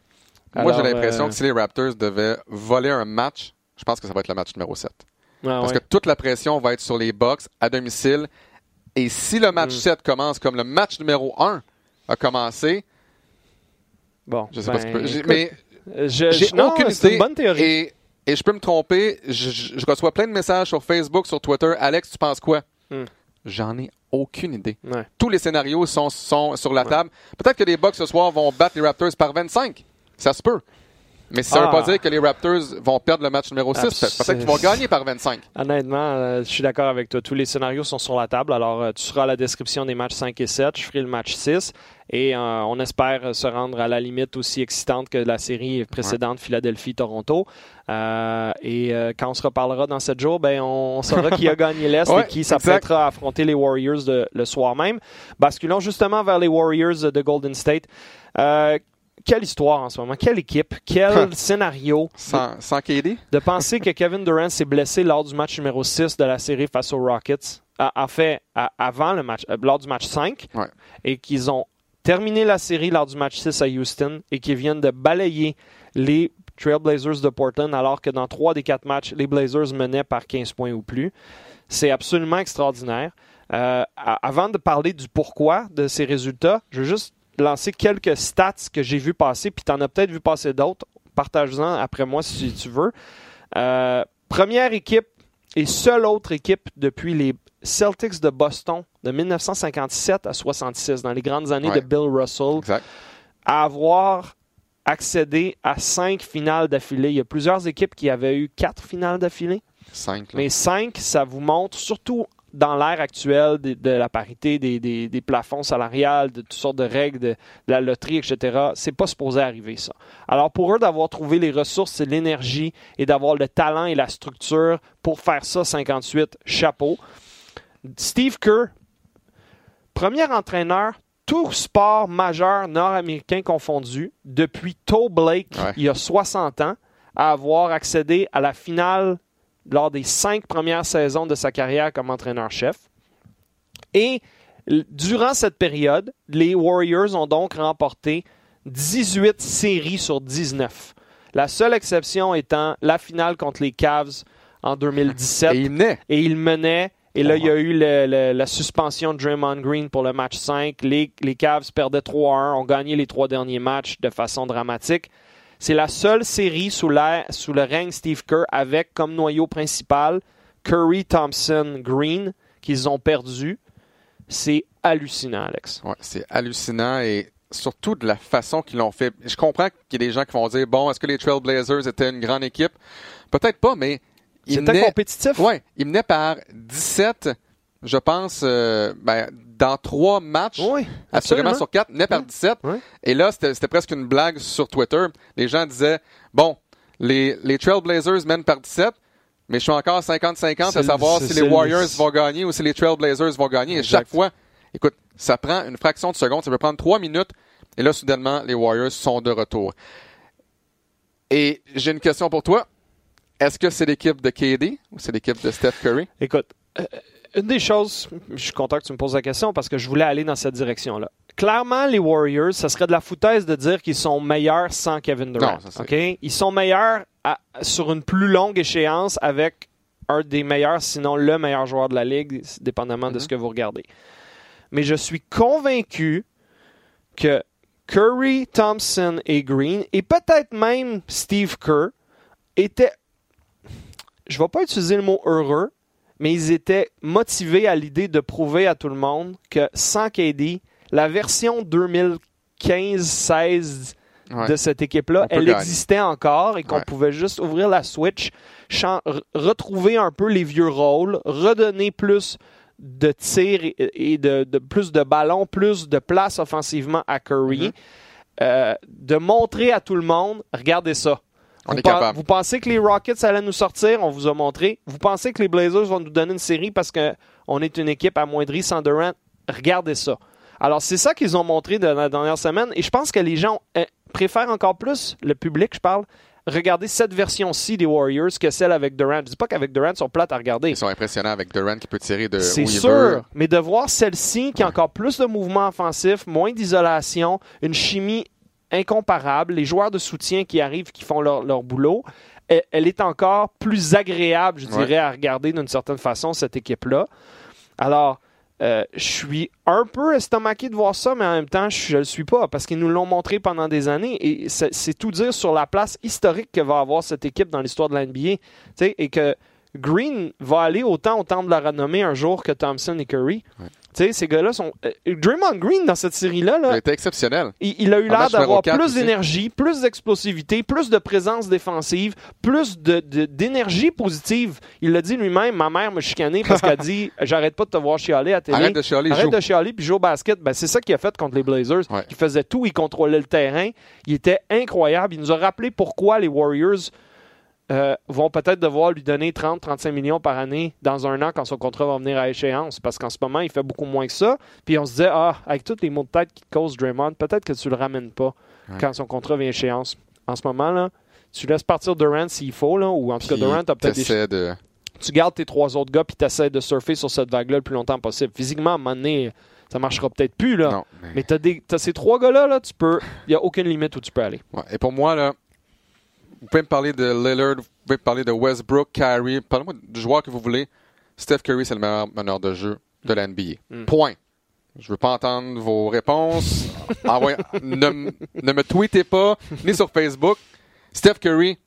Moi, j'ai l'impression euh, que si les Raptors devaient voler un match, je pense que ça va être le match numéro 7. ouais, Parce ouais. que toute la pression va être sur les Bucks à domicile. Et si le match Mm. 7 commence comme le match numéro 1 a commencé, Bon, je sais ben, pas ce que j'ai- écoute, mais j'ai aucune idée. une bonne théorie. Et, et je peux me tromper. Je, je- je reçois plein de messages sur Facebook, sur Twitter. Alex, tu penses quoi? Hmm. J'en ai aucune idée. Ouais. Tous les scénarios sont, sont sur la table. Peut-être que les Bucks ce soir vont battre les Raptors par 25. Ça se peut. Mais ça ne Ah. veut pas dire que les Raptors vont perdre le match numéro 6. Abs- Peut-être qu'ils vont gagner par 25. Honnêtement, euh, je suis d'accord avec toi. Tous les scénarios sont sur la table. Alors, euh, tu seras à la description des matchs 5 et 7. Je ferai le match 6. Et euh, on espère se rendre à la limite aussi excitante que la série précédente, Philadelphie-Toronto. Euh, et euh, quand on se reparlera dans 7 jours, ben, on saura qui a gagné l'Est (laughs) Ouais, et qui s'apprêtera à affronter les Warriors de- le soir même. Basculons justement vers les Warriors de Golden State. Quelle histoire en ce moment, quelle équipe, quel scénario. Sans, sans KD? de penser que Kevin Durant s'est blessé lors du match numéro 6 de la série face aux Rockets, a, a fait avant le match, euh, lors du match 5, Ouais. et qu'ils ont terminé la série lors du match 6 à Houston et qu'ils viennent de balayer les Trailblazers de Portland alors que dans trois des quatre matchs, les Blazers menaient par 15 points ou plus. C'est absolument extraordinaire. Euh, avant de parler du pourquoi de ces résultats, je veux juste lancer quelques stats que j'ai vu passer, puis tu en as peut-être vu passer d'autres. Partage-en après moi si tu veux. Euh, première équipe et seule autre équipe depuis les Celtics de Boston de 1957 à 66, dans les grandes années Ouais. de Bill Russell, Exact. à avoir accédé à cinq finales d'affilée. Il y a plusieurs équipes qui avaient eu quatre finales d'affilée. 5. Mais 5, ça vous montre, surtout dans l'ère actuelle de, de la parité, des, des- des plafonds salariales, de toutes sortes de règles, de, de la loterie, etc., c'est pas supposé arriver, ça. Alors, pour eux, d'avoir trouvé les ressources et l'énergie et d'avoir le talent et la structure pour faire ça, 58, chapeau. Steve Kerr, premier entraîneur, tout sport majeur nord-américain confondu, depuis Toe Blake, Ouais. il y a 60 ans, à avoir accédé à la finale lors des cinq premières saisons de sa carrière comme entraîneur-chef. Et durant cette période, les Warriors ont donc remporté 18 séries sur 19. La seule exception étant la finale contre les Cavs en 2017 Et il naît. et il menait. Et là, il y a eu le- le- la suspension de Draymond Green pour le match 5. Les, les Cavs perdaient 3-1, ont gagné les trois derniers matchs de façon dramatique. C'est la seule série sous, le règne Steve Kerr avec comme noyau principal Curry, Thompson, Green qu'ils ont perdu. C'est hallucinant, Alex. Ouais, c'est hallucinant et surtout de la façon qu'ils l'ont fait. Je comprends qu'il y a des gens qui vont dire bon, est-ce que les Trailblazers étaient une grande équipe? Peut-être pas, mais ils C'était menaient, compétitif. ouais, ils menaient par 17, je pense, euh, ben, dans trois matchs. Oui, Absolument absolument. sur quatre, menaient par Ouais. 17. Ouais. Et là, c'était presque une blague sur Twitter. Les gens disaient bon, les, les Trailblazers mènent par 17. Mais je suis encore 50-50 C'est à savoir si les le- Warriors vont gagner ou si les Trailblazers vont gagner. Et chaque fois, écoute, ça prend une fraction de seconde, ça peut prendre trois minutes. Et là, soudainement, les Warriors sont de retour. Et j'ai une question pour toi. Est-ce que c'est l'équipe de KD ou c'est l'équipe de Steph Curry? Écoute, euh, une des choses, je suis content que tu me poses la question parce que je voulais aller dans cette direction-là. Clairement, les Warriors, ça serait de la foutaise de dire qu'ils sont meilleurs sans Kevin Durant. Non, ça? Ils sont meilleurs à- sur une plus longue échéance avec un des meilleurs, sinon le meilleur joueur de la ligue, dépendamment de Mhm. ce que vous regardez. Mais je suis convaincu que Curry, Thompson et Green, et peut-être même Steve Kerr, étaient je vais pas utiliser le mot heureux, mais ils étaient motivés à l'idée de prouver à tout le monde que sans KD, la version 2015-16 Ouais. de cette équipe-là, elle gagner. existait encore et qu'on Ouais. pouvait juste ouvrir la Switch, retrouver un peu les vieux rôles, redonner plus de tirs et, et de, de- plus de ballons, plus de place offensivement à Curry, Mhm. euh, de montrer à tout le monde, regardez ça. On Vous, est capable. vous pensez que les Rockets allaient nous sortir, on vous a montré. Vous pensez que les Blazers vont nous donner une série parce qu'on est une équipe amoindrie sans Durant, regardez ça. Alors c'est ça qu'ils ont montré de la dernière semaine et je pense que les gens euh, préfère encore plus, le public, je parle, regarder cette version-ci des Warriors que celle avec Durant. Je dis pas qu'avec Durant, ils sont plates à regarder. Ils sont impressionnants avec Durant qui peut tirer de C'est sûr, veut. mais de voir celle-ci qui a encore plus de mouvements offensifs, moins d'isolation, une chimie incomparable, les joueurs de soutien qui arrivent, qui font leur, leur boulot, elle, elle est encore plus agréable, je Ouais. dirais, à regarder d'une certaine façon, cette équipe-là. Alors, euh, je suis un peu estomaqué de voir ça, mais en même temps, je ne le suis pas parce qu'ils nous l'ont montré pendant des années et c'est tout dire sur la place historique que va avoir cette équipe dans l'histoire de la NBA. Et que Green va aller autant au temps de la renommée un jour que Thompson et Curry. Ouais. Tu sais, ces gars-là sont. euh, Draymond Green dans cette série-là, là, Il a été exceptionnel. il, il a eu l'air d'avoir plus d'énergie, plus d'explosivité, plus de présence défensive, plus de- de- d'énergie positive. Il l'a dit lui-même, ma mère me chicanait parce qu'elle (laughs) dit J'arrête pas de te voir chialer à télé. Arrête de chialer, Arrête joue. de chialer puis joue au basket. Ben, c'est ça qu'il a fait contre les Blazers. Ouais. Il faisait tout, il contrôlait le terrain. Il était incroyable. Il nous a rappelé pourquoi les Warriors euh, vont peut-être devoir lui donner 30-35 millions par année dans un an quand son contrat va venir à échéance. Parce qu'en ce moment, il fait beaucoup moins que ça. Puis on se disait, ah, avec tous les mots de tête qui te causent Draymond, peut-être que tu le ramènes pas Ouais. quand son contrat vient à échéance. En ce moment, là, tu laisses partir Durant s'il faut, là, ou en tout cas, Durant, a peut-être des de... tu gardes tes trois autres gars puis tu essaies de surfer sur cette vague-là le plus longtemps possible. Physiquement, à un moment donné, ça marchera peut-être plus, là. Non. mais- Mais t'as des t'as ces trois gars-là, là, tu peux. Il n'y a aucune limite où tu peux aller. Ouais. Et pour moi, là, vous pouvez me parler de Lillard, vous pouvez me parler de Westbrook, Kyrie, parlez-moi du joueur que vous voulez. Steph Curry, c'est le meilleur meneur de jeu de la NBA. Mm. Point. Je veux pas entendre vos réponses. (laughs) Envoyez- ne, ne me tweetez pas, ni sur Facebook. Steph Curry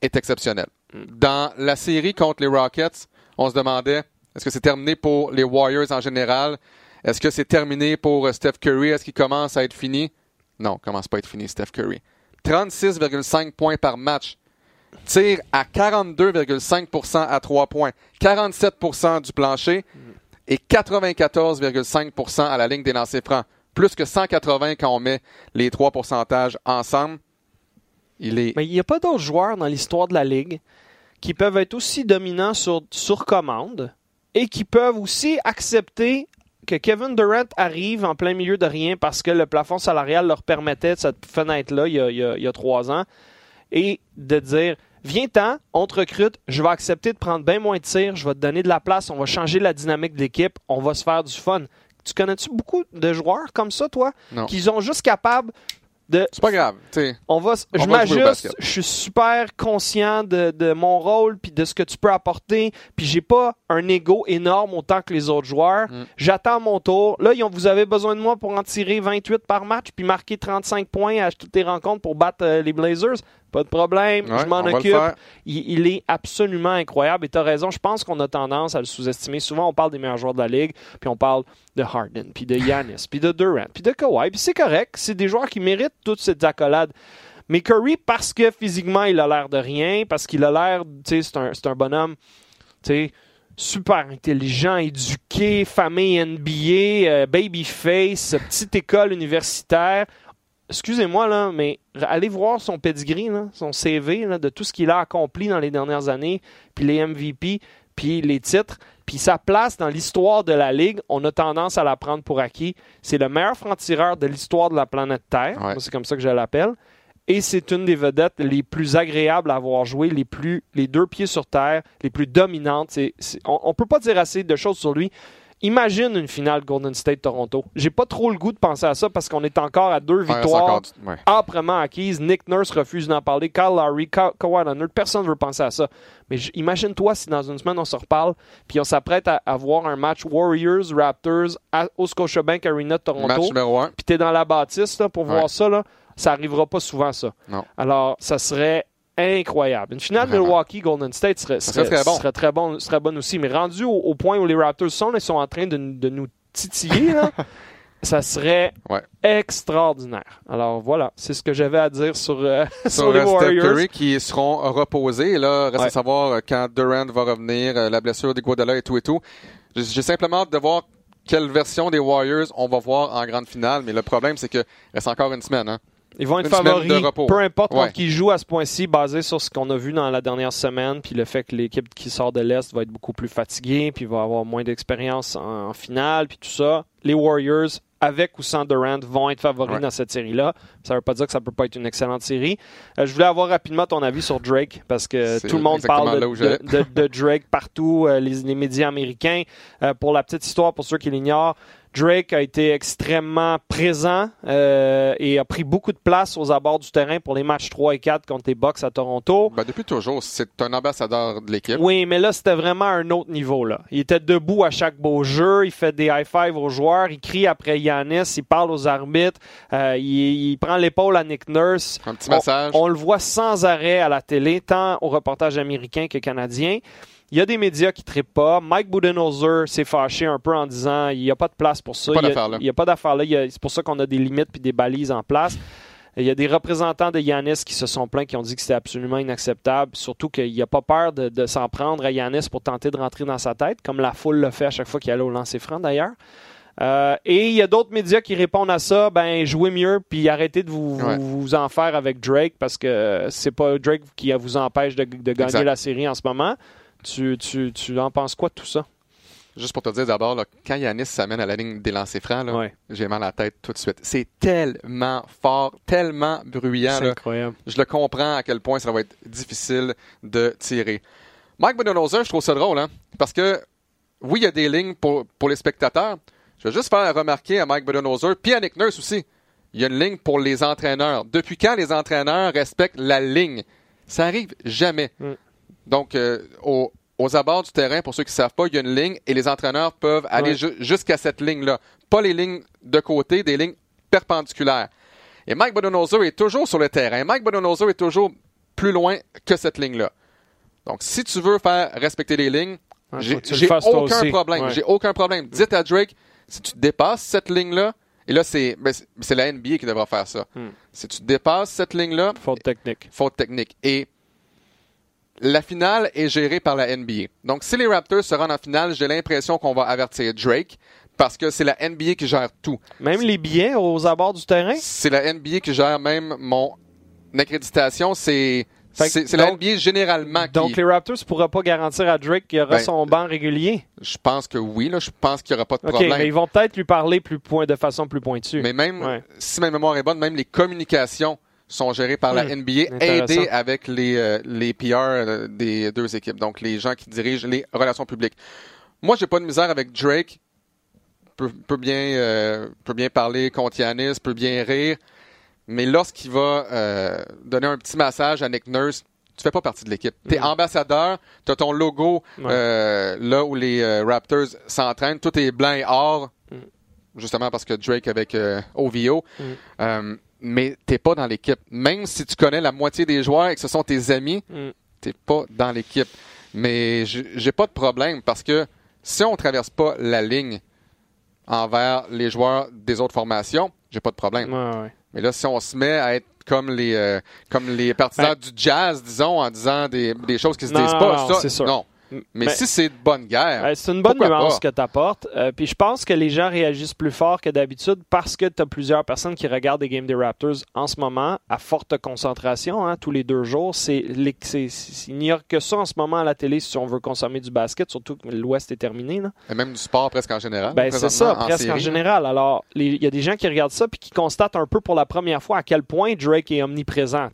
est exceptionnel. Dans la série contre les Rockets, on se demandait est-ce que c'est terminé pour les Warriors en général? Est-ce que c'est terminé pour euh, Steph Curry? Est-ce qu'il commence à être fini? Non, il commence pas à être fini, Steph Curry. 36,5 points par match. Tire à 42,5% à 3 points. 47% du plancher et 94,5% à la ligne des lancers francs. Plus que 180 quand on met les trois pourcentages ensemble. Il est Mais il n'y a pas d'autres joueurs dans l'histoire de la Ligue qui peuvent être aussi dominants sur, sur commande et qui peuvent aussi accepter que Kevin Durant arrive en plein milieu de rien parce que le plafond salarial leur permettait cette fenêtre-là il, y a- il y a- il y a trois ans et de dire Viens-t'en, on te recrute, je vais accepter de prendre bien moins de tirs, je vais te donner de la place, on va changer la dynamique de l'équipe, on va se faire du fun. Tu connais-tu beaucoup de joueurs comme ça, toi, Non. qui sont juste capables de C'est pas grave. on va, On je m'ajuste, je suis super conscient de, de mon rôle puis de ce que tu peux apporter, puis j'ai pas un ego énorme autant que les autres joueurs. Mm. J'attends mon tour. Là, ils ont- vous avez besoin de moi pour en tirer 28 par match puis marquer 35 points à toutes les rencontres pour battre euh, les Blazers. Pas de problème, Ouais, je m'en occupe. Il, il est absolument incroyable. Et tu as raison, je pense qu'on a tendance à le sous-estimer. Souvent, on parle des meilleurs joueurs de la Ligue, puis on parle de Harden, puis de Giannis, puis de Durant, puis de Kawhi. Puis c'est correct, c'est des joueurs qui méritent toutes ces accolades. Mais Curry, parce que physiquement, il a l'air de rien, parce qu'il a l'air, tu sais, c'est un, c'est un bonhomme, tu sais, super intelligent, éduqué, famille NBA, euh, babyface, petite école universitaire. Excusez-moi, là, mais allez voir son pedigree, là, son CV là, de tout ce qu'il a accompli dans les dernières années, puis les MVP, puis les titres, puis sa place dans l'histoire de la Ligue, on a tendance à la prendre pour acquis. C'est le meilleur franc-tireur de l'histoire de la planète Terre. Ouais. C'est comme ça que je l'appelle. Et c'est une des vedettes les plus agréables à avoir joué, les plus, les deux pieds sur terre, les plus dominantes. On, on peut pas dire assez de choses sur lui. Imagine une finale Golden State-Toronto. J'ai pas trop le goût de penser à ça parce qu'on est encore à deux Ouais, victoires ouais. âprement acquises. Nick Nurse refuse d'en parler. Kyle Lowry, Ka- Kawhi Leonard, personne ne veut penser à ça. Mais imagine-toi si dans une semaine on se reparle puis on s'apprête à avoir un match Warriors-Raptors à- au Scotiabank Arena de Toronto Match numéro 1. puis t'es dans la bâtisse là, pour Ouais. voir ça, là, ça arrivera pas souvent, ça. Non. Alors, ça serait incroyable. Une finale Vraiment. Milwaukee-Golden State serait, très bon. serait très bon, serait bonne aussi. Mais rendu au, au point où les Raptors sont, là, ils sont en train de, de nous titiller, là, (laughs) ça serait Ouais. extraordinaire. Alors voilà, c'est ce que j'avais à dire sur, euh, (laughs) sur, sur les Steph Warriors. Curry qui seront reposés. Là, reste Ouais. à savoir euh, quand Durant va revenir, euh, la blessure d'Iguodala et tout et tout. J'ai j'ai simplement hâte de voir quelle version des Warriors on va voir en grande finale. Mais le problème, c'est que reste encore une semaine. Hein. Ils vont être favoris, peu importe Ouais. qui jouent à ce point-ci, basé sur ce qu'on a vu dans la dernière semaine, puis le fait que l'équipe qui sort de l'Est va être beaucoup plus fatiguée, puis va avoir moins d'expérience en, en finale, puis tout ça. les Warriors, avec ou sans Durant, vont être favoris Ouais. dans cette série-là. Ça ne veut pas dire que ça peut pas être une excellente série. Euh, je voulais avoir rapidement ton avis sur Drake, parce que tout le monde parle de, où j'allais. de- de- de Drake partout, euh, les, les médias américains. Euh, pour la petite histoire, pour ceux qui l'ignorent, Drake a été extrêmement présent euh, et a pris beaucoup de place aux abords du terrain pour les matchs 3 et 4 contre les Bucks à Toronto. Ben, depuis toujours, c'est un ambassadeur de l'équipe. Oui, mais là, c'était vraiment un autre niveau. Là. Il était debout à chaque beau jeu, il fait des high-fives aux joueurs, il crie après Yanis, il parle aux arbitres, euh, il, il prend l'épaule à Nick Nurse. Un petit On- message. On, le voit sans arrêt à la télé, tant au reportage américain que canadien. Il y a des médias qui ne trippent pas. Mike Budenholzer s'est fâché un peu en disant il n'y a pas de place pour ça. Il a- n'y a pas d'affaire là. C'est pour ça qu'on a des limites puis des balises en place. Il y a des représentants de Yanis qui se sont plaints, qui ont dit que c'était absolument inacceptable. Surtout qu'il n'a pas peur de, de s'en prendre à Yanis pour tenter de rentrer dans sa tête, comme la foule le fait à chaque fois qu'il allait au lancer franc d'ailleurs. Euh, et il y a d'autres médias qui répondent à ça, ben jouez mieux puis arrêtez de vous, vous- Ouais. vous en faire avec Drake parce que c'est pas Drake qui vous empêche de, de gagner Exact. la série en ce moment. Tu, tu, tu en penses quoi de tout ça? Juste pour te dire d'abord, là, quand Yanis s'amène à la ligne des lancers francs, là, Ouais. j'ai mal à la tête tout de suite. C'est tellement fort, tellement bruyant. C'est là. incroyable. Je le comprends à quel point ça va être difficile de tirer. Mike Budenholzer, je trouve ça drôle, hein, parce que oui, il y a des lignes pour, pour les spectateurs. Je vais juste faire remarquer à Mike Budenholzer, puis à Nick Nurse aussi, il y a une ligne pour les entraîneurs. Depuis quand les entraîneurs respectent la ligne? Ça arrive jamais. Mm. Donc, euh, au- aux abords du terrain, pour ceux qui ne savent pas, il y a une ligne et les entraîneurs peuvent aller Ouais. ju- jusqu'à cette ligne-là. Pas les lignes de côté, des lignes perpendiculaires. Et Mike Budenholzer est toujours sur le terrain. Mike Budenholzer est toujours plus loin que cette ligne-là. Donc, si tu veux faire respecter les lignes, Ouais, j'ai aucun problème. Ouais. J'ai aucun problème. Dites à Drake, si tu dépasses cette ligne-là, et là, c'est ben, la NBA qui devra faire ça. Hmm. Si tu dépasses cette ligne-là, Faute technique. faute technique. Et la finale est gérée par la NBA. Donc, si les Raptors se rendent en finale, j'ai l'impression qu'on va avertir Drake parce que c'est la NBA qui gère tout. Même les billets aux abords du terrain? C'est la NBA qui gère même mon accréditation. C'est la NBA généralement qui. Donc les Raptors ne pourront pas garantir à Drake qu'il aura Ben, son banc régulier? Je pense que oui. Là, je pense qu'il n'y aura pas de problème. mais ils vont peut-être lui parler plus point, de façon plus pointue. Mais même, Ouais. si ma mémoire est bonne, même les communications sont gérées par la Hmm, NBA, aidées avec les, euh, les PR euh, des deux équipes, donc les gens qui dirigent les relations publiques. Moi, j'ai pas de misère avec Drake. Peut, peut bien, euh, peut bien parler contre Yanis, peut bien rire, mais lorsqu'il va euh, donner un petit massage à Nick Nurse, tu fais pas partie de l'équipe. Tu es Hmm. ambassadeur, tu as ton logo Ouais. euh, là où les Raptors s'entraînent, tout est blanc et or, Mm. justement parce que Drake avec OVO. Mais t'es pas dans l'équipe. Même si tu connais la moitié des joueurs et que ce sont tes amis, Mm. t'es pas dans l'équipe. Mais j'ai pas de problème parce que si on traverse pas la ligne envers les joueurs des autres formations, j'ai pas de problème. Ouais, ouais. Mais là, si on se met à être comme les euh, comme les partisans du jazz, disons, en disant des, des choses qui se Non, disent pas, non, ça, sûr. non. Mais, Mais- si c'est de bonne guerre, Ouais, c'est une bonne nuance pas? que tu apportes. puis je pense que les gens réagissent plus fort que d'habitude parce que tu as plusieurs personnes qui regardent les games des Raptors en ce moment à forte concentration, hein, tous les deux jours. C'est, il n'y a que ça en ce moment à la télé si on veut consommer du basket, surtout que l'Ouest est terminé. Là. et même du sport presque en général. Ben, c'est ça, présentement, presque en général. Alors, il y a des gens qui regardent ça puis qui constatent un peu pour la première fois à quel point Drake est omniprésent.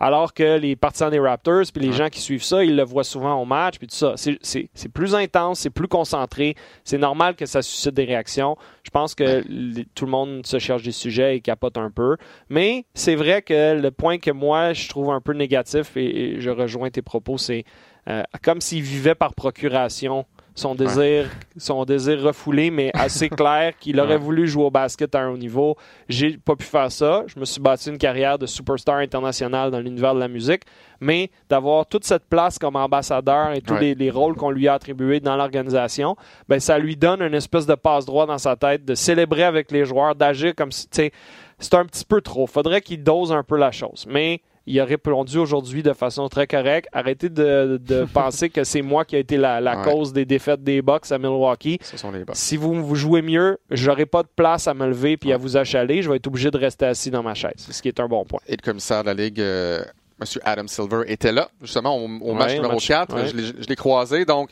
Alors que les partisans des Raptors puis les gens qui suivent ça, ils le voient souvent au match puis tout ça. C'est- plus intense, c'est plus concentré. C'est normal que ça suscite des réactions. Je pense que les- tout le monde se cherche des sujets et capote un peu. Mais c'est vrai que le point que moi, je trouve un peu négatif et, et je rejoins tes propos, c'est euh, comme s'il vivait par procuration son désir, son désir refoulé, mais assez (laughs) clair qu'il aurait voulu jouer au basket à un haut niveau. J'ai pas pu faire ça. Je me suis bâti une carrière de superstar international dans l'univers de la musique, mais d'avoir toute cette place comme ambassadeur et tous Ouais. les, les rôles qu'on lui a attribués dans l'organisation, ben ça lui donne une espèce de passe droit dans sa tête, de célébrer avec les joueurs, d'agir comme si, c'est un petit peu trop. Faudrait qu'il dose un peu la chose, mais il a répondu aujourd'hui de façon très correcte. Arrêtez de, de (laughs) penser que c'est moi qui ai été la, la Ouais. cause des défaites des Bucks à Milwaukee. Ce sont les. Si vous, vous jouez mieux, j'aurai pas de place à me lever puis à vous achaler. Je vais être obligé de rester assis dans ma chaise, ce qui est un bon point. Et le commissaire de la Ligue, euh, M. Adam Silver, était là, justement, au, match numéro match, 4. ouais. Je l'ai- je l'ai croisé, donc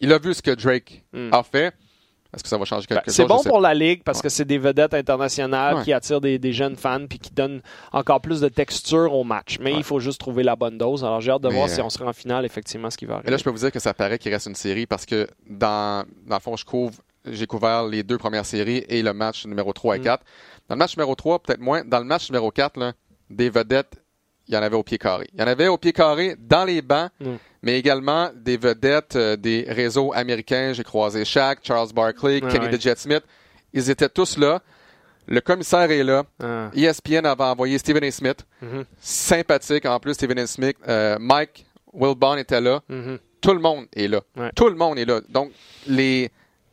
il a vu ce que Drake Mm. a fait. Est-ce que ça va changer Ben, quelque chose? c'est bon pour la Ligue parce Ouais. que c'est des vedettes internationales Ouais. qui attirent des, des jeunes fans puis qui donnent encore plus de texture au match. Mais Ouais. il faut juste trouver la bonne dose. Alors j'ai hâte de Mais, voir euh, si on sera en finale, effectivement, ce qui va Mais arriver. là, je peux vous dire que ça paraît qu'il reste une série parce que dans, dans le fond, je couvre, j'ai couvert les deux premières séries et le match numéro 3 et Mm. 4. Dans le match numéro 3, peut-être moins. Dans le match numéro 4, là, des vedettes, il y en avait au pied carré. Il y en avait au pied carré dans les bancs, Mm. Mais également des vedettes euh, des réseaux américains. J'ai croisé Shaq, Charles Barkley, Ouais, Kenny ouais. Smith. Ils étaient tous là. Le commissaire est là. Ah. ESPN avait envoyé Stephen A. Smith. Mhm. Sympathique en plus, Stephen A. Smith. Euh, Mike Wilbon était là. Mhm. Tout le monde est là. Ouais. Tout le monde est là. Donc, les,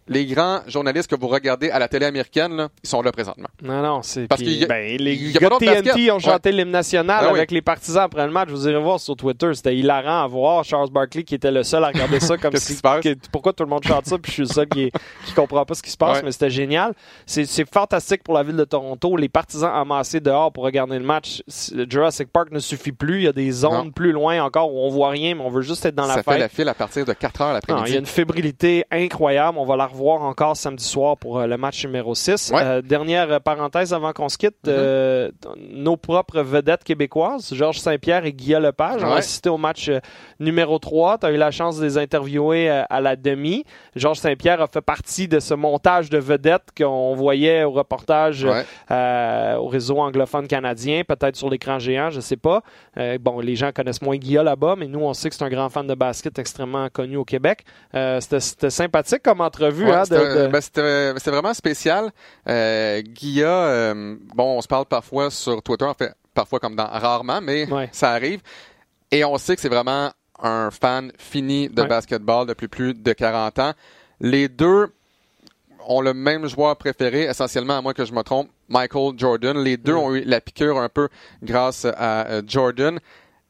les grands journalistes que vous regardez à la télé américaine, là, ils sont là présentement. Non, non, c'est. Parce ben, les y a gars pas de d'autre TNT basket. ont chanté l'hymne national Ah oui. avec les partisans après le match. Vous irez voir sur Twitter. C'était hilarant à voir. Charles Barkley qui était le seul à regarder ça (laughs) comme si. qui se passe? que- pourquoi tout le monde chante ça? Puis je suis le seul qui, qui comprend pas ce qui se passe, Ouais. mais c'était génial. C'est fantastique pour la ville de Toronto. Les partisans amassés dehors pour regarder le match. Jurassic Park ne suffit plus. Il y a des zones Non. plus loin encore où on voit rien, mais on veut juste être dans ça la fait fête. la file à partir de 4 heures l'après-midi. il y a une fébrilité incroyable. On va la revoir encore samedi soir pour euh, le match numéro 6. Ouais. Euh, dernière parenthèse avant qu'on se quitte. Mhm. euh, nos propres vedettes québécoises, Georges Saint-Pierre et Guillaume Lepage, ont Ouais. assisté au match numéro 3. Tu as eu la chance de les interviewer à la demi. Georges Saint-Pierre a fait partie de ce montage de vedettes qu'on voyait au reportage Ouais. euh, au réseau anglophone canadien, peut-être sur l'écran géant, je sais pas. Bon, les gens connaissent moins Guilla là-bas, mais nous, on sait que c'est un grand fan de basket extrêmement connu au Québec. C'était sympathique comme entrevue. Ouais, hein, de- c'était de- ben, c'était- vraiment spécial. Euh, Guilla, euh, bon, on se parle parfois sur Twitter, en fait, parfois comme dans rarement, mais Ouais. ça arrive. Et on sait que c'est vraiment un fan fini de Ouais. basketball depuis plus de 40 ans. Les deux ont le même joueur préféré, essentiellement, à moins que je me trompe, Michael Jordan. Les deux ont eu la piqûre un peu grâce à euh, Jordan.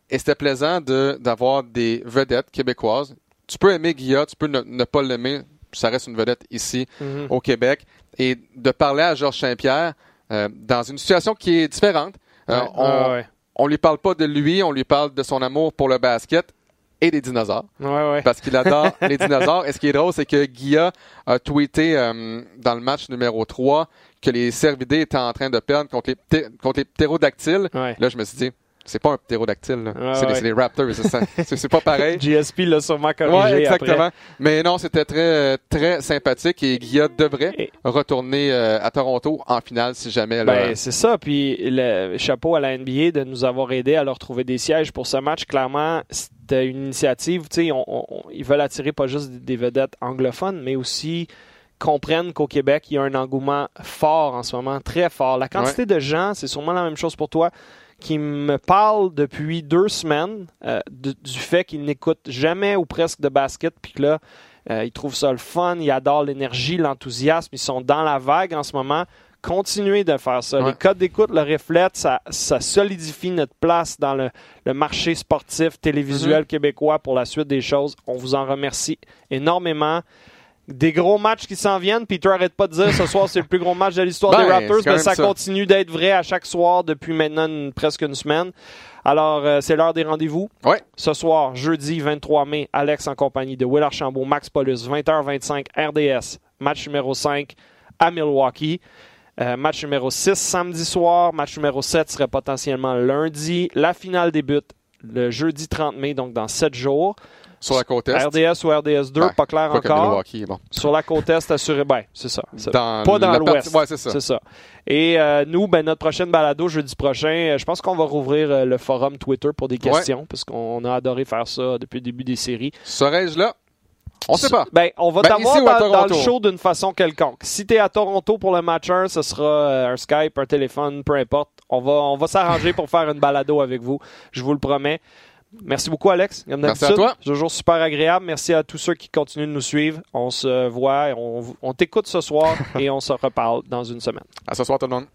Et c'était plaisant de d'avoir des vedettes québécoises. Tu peux aimer Guilla, tu peux ne, ne pas l'aimer, ça reste une vedette ici Mhm. au Québec. Et de parler à Georges Saint-Pierre euh, dans une situation qui est différente. Euh, Ouais, on, ouais, ouais. on lui parle pas de lui, on lui parle de son amour pour le basket et des dinosaures Ouais, ouais. parce qu'il adore (laughs) les dinosaures. Et ce qui est drôle, c'est que Guilla a tweeté euh, dans le match numéro 3 que les cervidés étaient en train de perdre contre les, pté- contre les ptérodactyles. Ouais. Là, je me suis dit, c'est pas un ptérodactyle, là. Ouais, c'est, ouais. des raptors. c'est ça. (laughs) c'est, c'est pas pareil. GSP l'a sûrement corrigé Ouais, exactement. après. Mais non, c'était très, très sympathique et Guilla devrait Et- retourner euh, à Toronto en finale si jamais elle Ben, c'est ça. Puis le chapeau à la NBA de nous avoir aidé à leur trouver des sièges pour ce match. Clairement, c'était une initiative. Tu sais, on- on- ils veulent attirer pas juste des vedettes anglophones, mais aussi comprennent qu'au Québec, il y a un engouement fort en ce moment, très fort. La quantité de gens, c'est sûrement la même chose pour toi, qui me parlent depuis deux semaines euh, de- du fait qu'ils n'écoutent jamais ou presque de basket, puis que là, euh, ils trouvent ça le fun, ils adorent l'énergie, l'enthousiasme, ils sont dans la vague en ce moment. Continuez de faire ça. Ouais. Les codes d'écoute le reflètent, ça, ça solidifie notre place dans le, le marché sportif télévisuel québécois pour la suite des choses. On vous en remercie énormément. Des gros matchs qui s'en viennent. Peter arrête pas de dire ce soir c'est le plus gros match de l'histoire Ben, des Raptors, c'est quand mais ça, ça. continue d'être vrai à chaque soir depuis maintenant une- presque une semaine. Alors, euh, c'est l'heure des rendez-vous. Ouais. Ce soir, jeudi 23 mai, Alex en compagnie de Will Archambault, Max Paulus, 20h25, RDS, match numéro 5 à Milwaukee. Euh, match numéro 6 samedi soir. Match numéro 7 serait potentiellement lundi. La finale débute le jeudi 30 mai, donc dans 7 jours. Sur la côte est? RDS ou RDS 2, Ben, pas clair Pas encore. Bon. Sur la côte est, assuré. Ben, c'est ça. Dans pas dans l'ouest. Ouais, c'est ça. Et euh, nous, ben, notre prochaine balado jeudi prochain, euh, je pense qu'on va rouvrir euh, le forum Twitter pour des questions, parce qu'on a adoré faire ça depuis le début des séries. Serais-je là? On sait pas. Ben, on va Ben, t'avoir dans, dans le show d'une façon quelconque. Si tu es à Toronto pour le match 1, ce sera un Skype, un téléphone, peu importe. On va, on va s'arranger pour faire une balado avec vous. Je vous le promets. Merci beaucoup, Alex. Comme Merci à toi. C'est toujours super agréable. Merci à tous ceux qui continuent de nous suivre. On se voit, on, on t'écoute ce soir (laughs) et on se reparle dans une semaine. À ce soir, tout le monde.